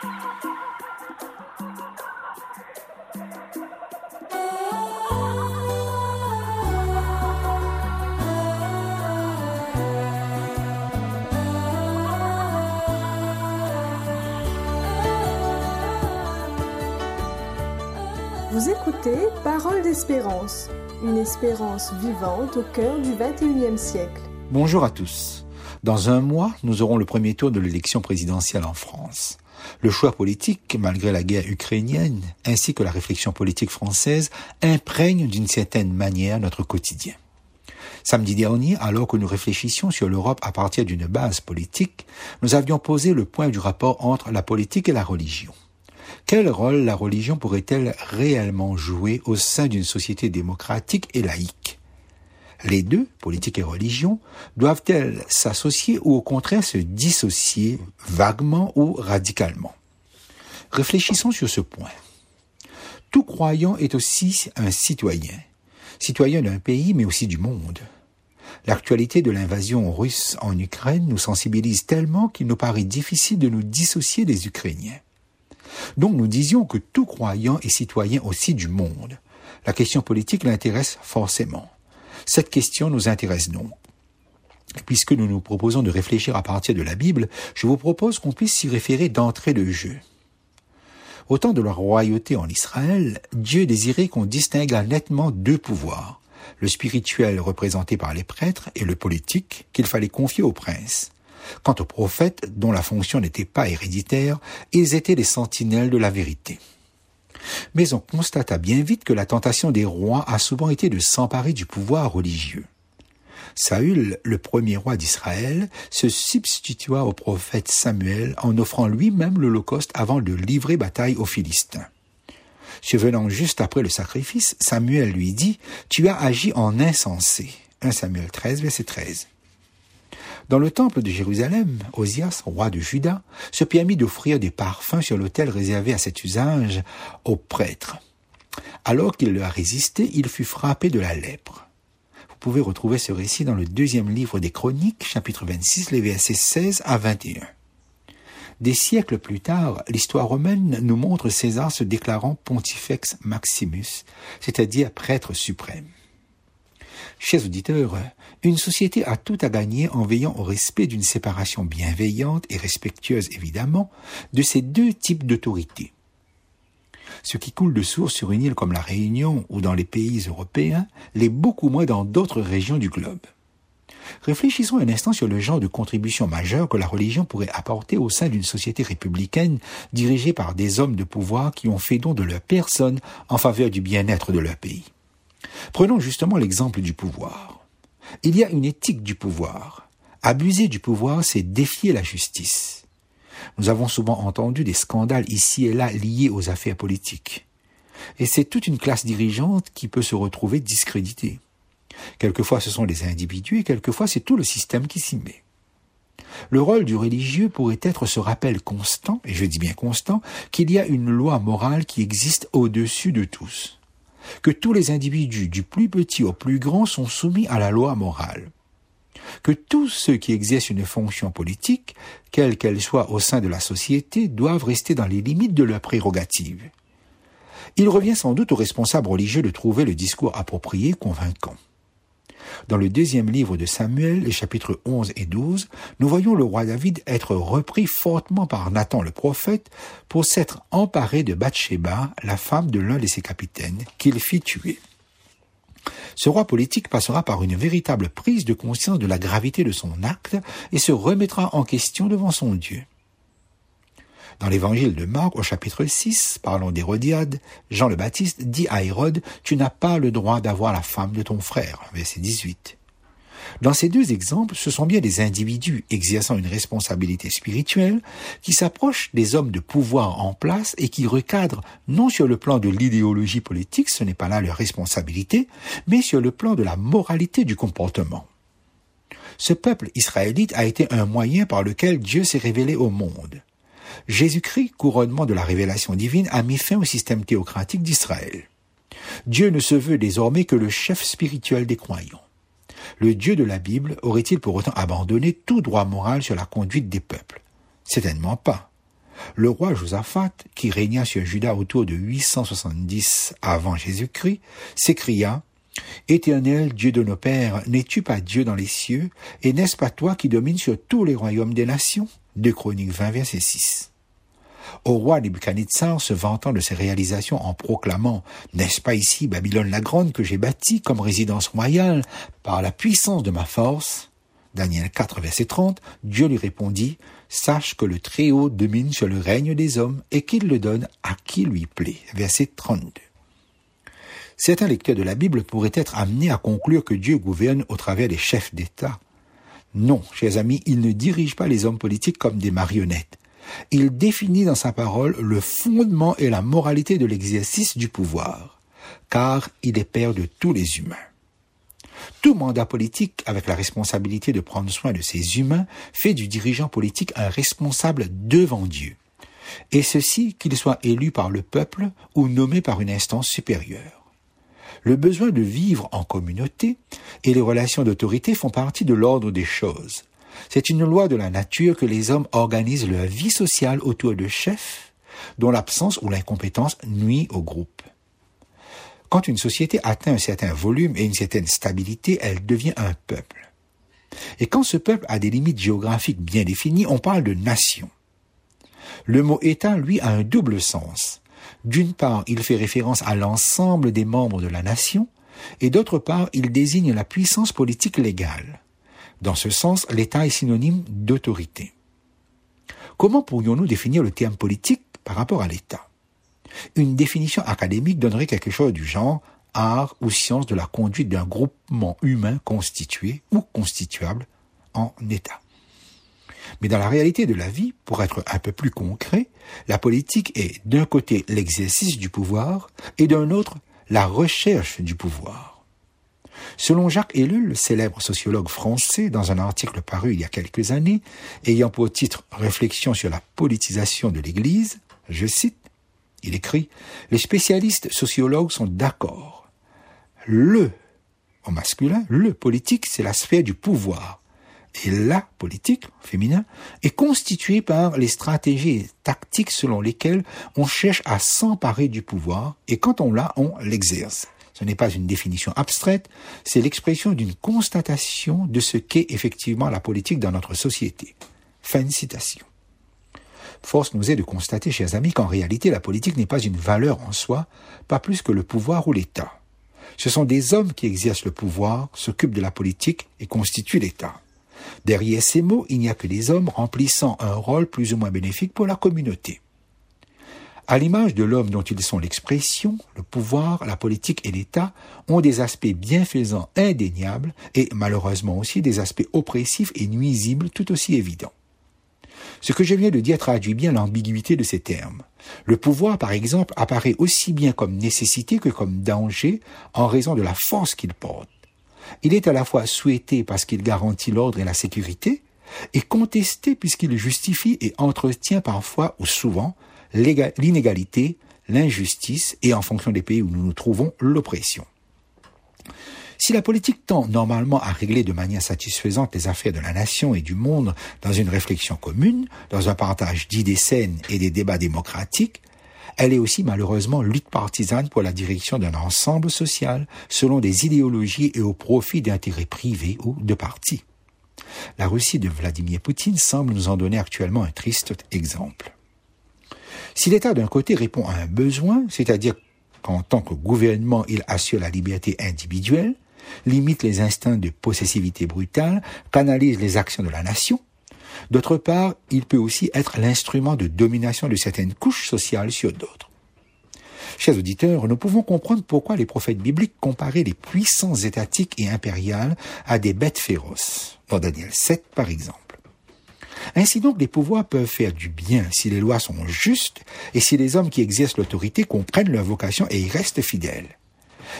Vous écoutez Parole d'espérance, une espérance vivante au cœur du 21e siècle. Bonjour à tous. Dans un mois, nous aurons le premier tour de l'élection présidentielle en France. Le choix politique, malgré la guerre ukrainienne, ainsi que la réflexion politique française, imprègne d'une certaine manière notre quotidien. Samedi dernier, alors que nous réfléchissions sur l'Europe à partir d'une base politique, nous avions posé le point du rapport entre la politique et la religion. Quel rôle la religion pourrait-elle réellement jouer au sein d'une société démocratique et laïque? Les deux, politique et religion, doivent-elles s'associer ou au contraire se dissocier vaguement ou radicalement? Réfléchissons sur ce point. Tout croyant est aussi un citoyen, citoyen d'un pays mais aussi du monde. L'actualité de l'invasion russe en Ukraine nous sensibilise tellement qu'il nous paraît difficile de nous dissocier des Ukrainiens. Donc nous disions que tout croyant est citoyen aussi du monde. La question politique l'intéresse forcément. Cette question nous intéresse donc. Puisque nous nous proposons de réfléchir à partir de la Bible, je vous propose qu'on puisse s'y référer d'entrée de jeu. Au temps de la royauté en Israël, Dieu désirait qu'on distinguât nettement deux pouvoirs, le spirituel représenté par les prêtres et le politique qu'il fallait confier aux princes. Quant aux prophètes, dont la fonction n'était pas héréditaire, ils étaient les sentinelles de la vérité. Mais on constata bien vite que la tentation des rois a souvent été de s'emparer du pouvoir religieux. Saül, le premier roi d'Israël, se substitua au prophète Samuel en offrant lui-même l'Holocauste avant de livrer bataille aux Philistins. Survenant juste après le sacrifice, Samuel lui dit, Tu as agi en insensé. 1 Samuel 13, verset 13. Dans le temple de Jérusalem, Osias, roi de Juda, se permit d'offrir des parfums sur l'autel réservé à cet usage aux prêtres. Alors qu'il leur résisté, il fut frappé de la lèpre. Vous pouvez retrouver ce récit dans le deuxième livre des Chroniques, chapitre 26, les versets 16 à 21. Des siècles plus tard, l'histoire romaine nous montre César se déclarant Pontifex Maximus, c'est-à-dire prêtre suprême. Chers auditeurs, une société a tout à gagner en veillant au respect d'une séparation bienveillante et respectueuse évidemment de ces deux types d'autorité. Ce qui coule de source sur une île comme la Réunion ou dans les pays européens l'est beaucoup moins dans d'autres régions du globe. Réfléchissons un instant sur le genre de contribution majeure que la religion pourrait apporter au sein d'une société républicaine dirigée par des hommes de pouvoir qui ont fait don de leur personne en faveur du bien-être de leur pays. Prenons justement l'exemple du pouvoir. Il y a une éthique du pouvoir. Abuser du pouvoir, c'est défier la justice. Nous avons souvent entendu des scandales ici et là liés aux affaires politiques. Et c'est toute une classe dirigeante qui peut se retrouver discréditée. Quelquefois ce sont les individus et quelquefois c'est tout le système qui s'y met. Le rôle du religieux pourrait être ce rappel constant, et je dis bien constant, qu'il y a une loi morale qui existe au-dessus de tous que tous les individus, du plus petit au plus grand, sont soumis à la loi morale, que tous ceux qui exercent une fonction politique, quelle qu'elle soit au sein de la société, doivent rester dans les limites de leurs prérogatives. Il revient sans doute aux responsables religieux de trouver le discours approprié, convaincant. Dans le deuxième livre de Samuel, les chapitres 11 et 12, nous voyons le roi David être repris fortement par Nathan le prophète pour s'être emparé de Bathsheba, la femme de l'un de ses capitaines, qu'il fit tuer. Ce roi politique passera par une véritable prise de conscience de la gravité de son acte et se remettra en question devant son Dieu. Dans l'évangile de Marc, au chapitre 6, parlant d'Hérodiade, Jean le Baptiste dit à Hérode, Tu n'as pas le droit d'avoir la femme de ton frère. Verset 18. Dans ces deux exemples, ce sont bien des individus exerçant une responsabilité spirituelle qui s'approchent des hommes de pouvoir en place et qui recadrent non sur le plan de l'idéologie politique, ce n'est pas là leur responsabilité, mais sur le plan de la moralité du comportement. Ce peuple israélite a été un moyen par lequel Dieu s'est révélé au monde. Jésus-Christ, couronnement de la révélation divine, a mis fin au système théocratique d'Israël. Dieu ne se veut désormais que le chef spirituel des croyants. Le Dieu de la Bible aurait-il pour autant abandonné tout droit moral sur la conduite des peuples? Certainement pas. Le roi Josaphat, qui régna sur Juda autour de 870 avant Jésus-Christ, s'écria Éternel Dieu de nos pères, n'es-tu pas Dieu dans les cieux, et n'est-ce pas toi qui domines sur tous les royaumes des nations? De Chroniques 20, verset 6. Au roi Nebuchadnezzar se vantant de ses réalisations en proclamant N'est-ce pas ici Babylone la grande que j'ai bâtie comme résidence royale par la puissance de ma force? Daniel 4, verset 30, Dieu lui répondit Sache que le Très-Haut domine sur le règne des hommes et qu'il le donne à qui lui plaît. Verset 32. Certains lecteurs de la Bible pourraient être amenés à conclure que Dieu gouverne au travers des chefs d'État. Non, chers amis, il ne dirige pas les hommes politiques comme des marionnettes. Il définit dans sa parole le fondement et la moralité de l'exercice du pouvoir, car il est père de tous les humains. Tout mandat politique avec la responsabilité de prendre soin de ces humains fait du dirigeant politique un responsable devant Dieu. Et ceci qu'il soit élu par le peuple ou nommé par une instance supérieure. Le besoin de vivre en communauté et les relations d'autorité font partie de l'ordre des choses. C'est une loi de la nature que les hommes organisent leur vie sociale autour de chefs dont l'absence ou l'incompétence nuit au groupe. Quand une société atteint un certain volume et une certaine stabilité, elle devient un peuple. Et quand ce peuple a des limites géographiques bien définies, on parle de nation. Le mot État, lui, a un double sens. D'une part, il fait référence à l'ensemble des membres de la nation, et d'autre part, il désigne la puissance politique légale. Dans ce sens, l'État est synonyme d'autorité. Comment pourrions-nous définir le terme politique par rapport à l'État? Une définition académique donnerait quelque chose du genre art ou science de la conduite d'un groupement humain constitué ou constituable en État. Mais dans la réalité de la vie, pour être un peu plus concret, la politique est d'un côté l'exercice du pouvoir et d'un autre la recherche du pouvoir. Selon Jacques Ellul, célèbre sociologue français, dans un article paru il y a quelques années, ayant pour titre Réflexion sur la politisation de l'Église, je cite, il écrit, Les spécialistes sociologues sont d'accord. Le, au masculin, le politique, c'est la sphère du pouvoir, et la politique, féminin, est constituée par les stratégies tactiques selon lesquelles on cherche à s'emparer du pouvoir et quand on l'a, on l'exerce. Ce n'est pas une définition abstraite, c'est l'expression d'une constatation de ce qu'est effectivement la politique dans notre société. Fin de citation. Force nous est de constater, chers amis, qu'en réalité la politique n'est pas une valeur en soi, pas plus que le pouvoir ou l'État. Ce sont des hommes qui exercent le pouvoir, s'occupent de la politique et constituent l'État. Derrière ces mots, il n'y a que des hommes remplissant un rôle plus ou moins bénéfique pour la communauté. À l'image de l'homme dont ils sont l'expression, le pouvoir, la politique et l'État ont des aspects bienfaisants indéniables et malheureusement aussi des aspects oppressifs et nuisibles tout aussi évidents. Ce que je viens de dire traduit bien l'ambiguïté de ces termes. Le pouvoir, par exemple, apparaît aussi bien comme nécessité que comme danger en raison de la force qu'il porte. Il est à la fois souhaité parce qu'il garantit l'ordre et la sécurité, et contesté puisqu'il justifie et entretient parfois ou souvent l'inégalité, l'injustice et, en fonction des pays où nous nous trouvons, l'oppression. Si la politique tend normalement à régler de manière satisfaisante les affaires de la nation et du monde dans une réflexion commune, dans un partage d'idées saines et des débats démocratiques, elle est aussi malheureusement lutte partisane pour la direction d'un ensemble social selon des idéologies et au profit d'intérêts privés ou de partis. La Russie de Vladimir Poutine semble nous en donner actuellement un triste exemple. Si l'État d'un côté répond à un besoin, c'est-à-dire qu'en tant que gouvernement il assure la liberté individuelle, limite les instincts de possessivité brutale, canalise les actions de la nation, D'autre part, il peut aussi être l'instrument de domination de certaines couches sociales sur d'autres. Chers auditeurs, nous pouvons comprendre pourquoi les prophètes bibliques comparaient les puissances étatiques et impériales à des bêtes féroces, dans Daniel 7 par exemple. Ainsi donc, les pouvoirs peuvent faire du bien si les lois sont justes et si les hommes qui exercent l'autorité comprennent leur vocation et y restent fidèles.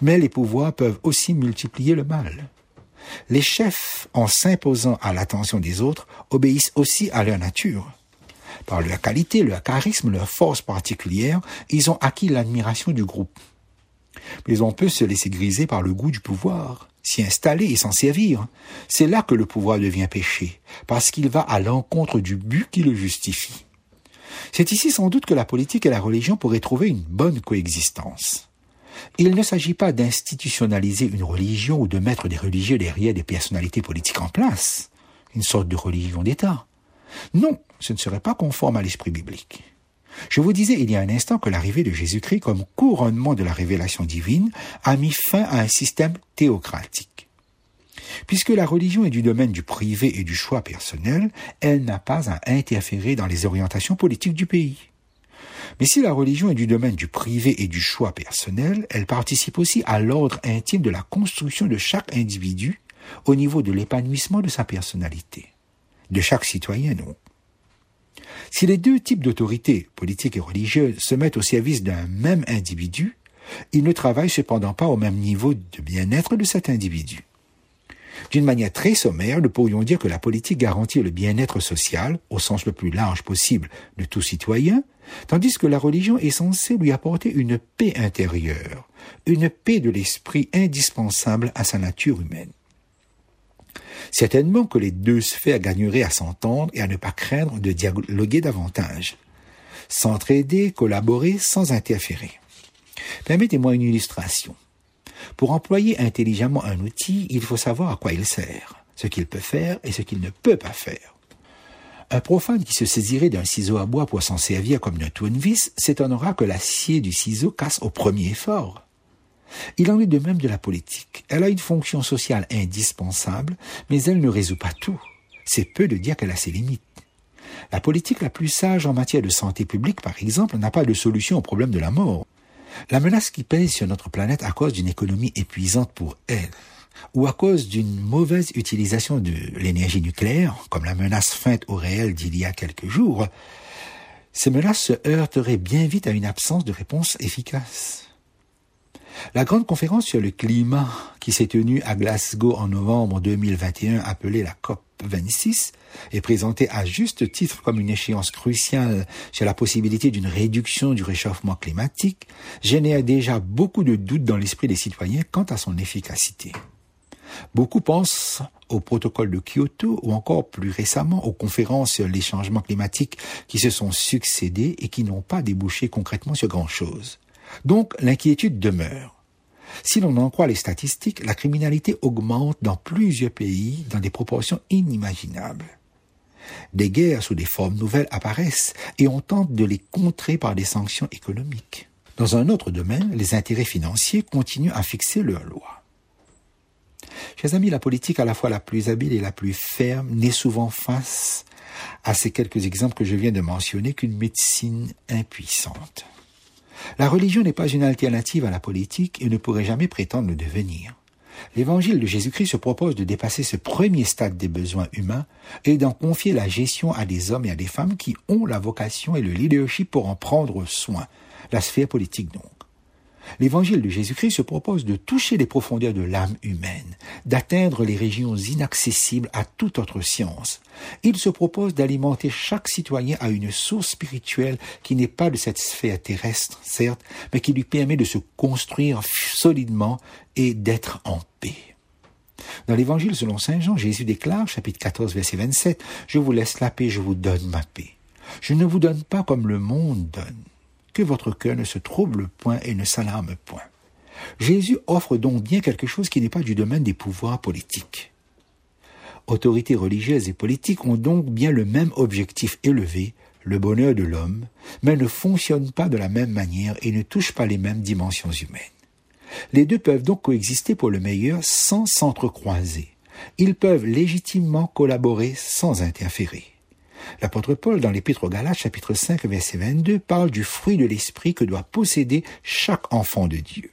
Mais les pouvoirs peuvent aussi multiplier le mal. Les chefs, en s'imposant à l'attention des autres, obéissent aussi à leur nature. Par leur qualité, leur charisme, leur force particulière, ils ont acquis l'admiration du groupe. Mais on peut se laisser griser par le goût du pouvoir, s'y installer et s'en servir. C'est là que le pouvoir devient péché, parce qu'il va à l'encontre du but qui le justifie. C'est ici sans doute que la politique et la religion pourraient trouver une bonne coexistence. Il ne s'agit pas d'institutionnaliser une religion ou de mettre des religieux derrière des personnalités politiques en place, une sorte de religion d'État. Non, ce ne serait pas conforme à l'esprit biblique. Je vous disais il y a un instant que l'arrivée de Jésus-Christ comme couronnement de la révélation divine a mis fin à un système théocratique. Puisque la religion est du domaine du privé et du choix personnel, elle n'a pas à interférer dans les orientations politiques du pays. Mais si la religion est du domaine du privé et du choix personnel, elle participe aussi à l'ordre intime de la construction de chaque individu au niveau de l'épanouissement de sa personnalité, de chaque citoyen, non. Si les deux types d'autorités, politiques et religieuses, se mettent au service d'un même individu, ils ne travaillent cependant pas au même niveau de bien-être de cet individu. D'une manière très sommaire, nous pourrions dire que la politique garantit le bien-être social, au sens le plus large possible, de tout citoyen, tandis que la religion est censée lui apporter une paix intérieure, une paix de l'esprit indispensable à sa nature humaine. Certainement que les deux sphères gagneraient à s'entendre et à ne pas craindre de dialoguer davantage. S'entraider, collaborer sans interférer. Permettez-moi une illustration. Pour employer intelligemment un outil, il faut savoir à quoi il sert, ce qu'il peut faire et ce qu'il ne peut pas faire. Un profane qui se saisirait d'un ciseau à bois pour s'en servir comme d'un tournevis s'étonnera que l'acier du ciseau casse au premier effort. Il en est de même de la politique. Elle a une fonction sociale indispensable, mais elle ne résout pas tout. C'est peu de dire qu'elle a ses limites. La politique la plus sage en matière de santé publique, par exemple, n'a pas de solution au problème de la mort. La menace qui pèse sur notre planète à cause d'une économie épuisante pour elle, ou à cause d'une mauvaise utilisation de l'énergie nucléaire, comme la menace feinte au réel d'il y a quelques jours, ces menaces se heurteraient bien vite à une absence de réponse efficace. La grande conférence sur le climat qui s'est tenue à Glasgow en novembre 2021, appelée la COP 26, est présentée à juste titre comme une échéance cruciale sur la possibilité d'une réduction du réchauffement climatique, génère déjà beaucoup de doutes dans l'esprit des citoyens quant à son efficacité. Beaucoup pensent au protocole de Kyoto ou encore plus récemment aux conférences sur les changements climatiques qui se sont succédées et qui n'ont pas débouché concrètement sur grand-chose. Donc l'inquiétude demeure. Si l'on en croit les statistiques, la criminalité augmente dans plusieurs pays dans des proportions inimaginables. Des guerres sous des formes nouvelles apparaissent et on tente de les contrer par des sanctions économiques. Dans un autre domaine, les intérêts financiers continuent à fixer leurs lois. Chers amis, la politique à la fois la plus habile et la plus ferme n'est souvent face à ces quelques exemples que je viens de mentionner qu'une médecine impuissante. La religion n'est pas une alternative à la politique et ne pourrait jamais prétendre le devenir. L'évangile de Jésus-Christ se propose de dépasser ce premier stade des besoins humains et d'en confier la gestion à des hommes et à des femmes qui ont la vocation et le leadership pour en prendre soin, la sphère politique donc. L'évangile de Jésus-Christ se propose de toucher les profondeurs de l'âme humaine, d'atteindre les régions inaccessibles à toute autre science. Il se propose d'alimenter chaque citoyen à une source spirituelle qui n'est pas de cette sphère terrestre, certes, mais qui lui permet de se construire solidement et d'être en paix. Dans l'évangile selon Saint Jean, Jésus déclare, chapitre 14, verset 27, Je vous laisse la paix, je vous donne ma paix. Je ne vous donne pas comme le monde donne que votre cœur ne se trouble point et ne s'alarme point. Jésus offre donc bien quelque chose qui n'est pas du domaine des pouvoirs politiques. Autorités religieuses et politiques ont donc bien le même objectif élevé, le bonheur de l'homme, mais ne fonctionnent pas de la même manière et ne touchent pas les mêmes dimensions humaines. Les deux peuvent donc coexister pour le meilleur sans s'entrecroiser. Ils peuvent légitimement collaborer sans interférer. L'apôtre Paul, dans l'Épître aux Galates, chapitre 5, verset 22, parle du fruit de l'Esprit que doit posséder chaque enfant de Dieu.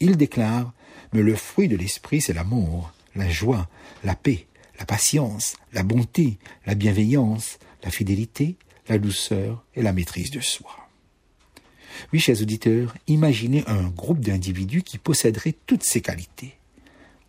Il déclare, mais le fruit de l'Esprit, c'est l'amour, la joie, la paix, la patience, la bonté, la bienveillance, la fidélité, la douceur et la maîtrise de soi. Oui, chers auditeurs, imaginez un groupe d'individus qui posséderaient toutes ces qualités.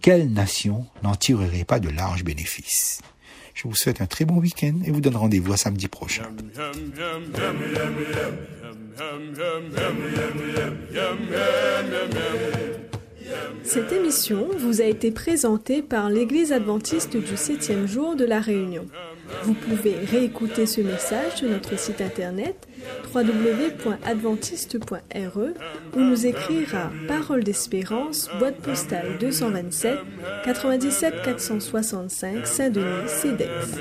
Quelle nation n'en tirerait pas de larges bénéfices? Je vous souhaite un très bon week-end et vous donne rendez-vous à samedi prochain. Cette émission vous a été présentée par l'Église adventiste du septième jour de la Réunion. Vous pouvez réécouter ce message sur notre site internet www.adventiste.re ou nous écrire à Parole d'Espérance, boîte postale 227 97 465 Saint-Denis, CEDEX.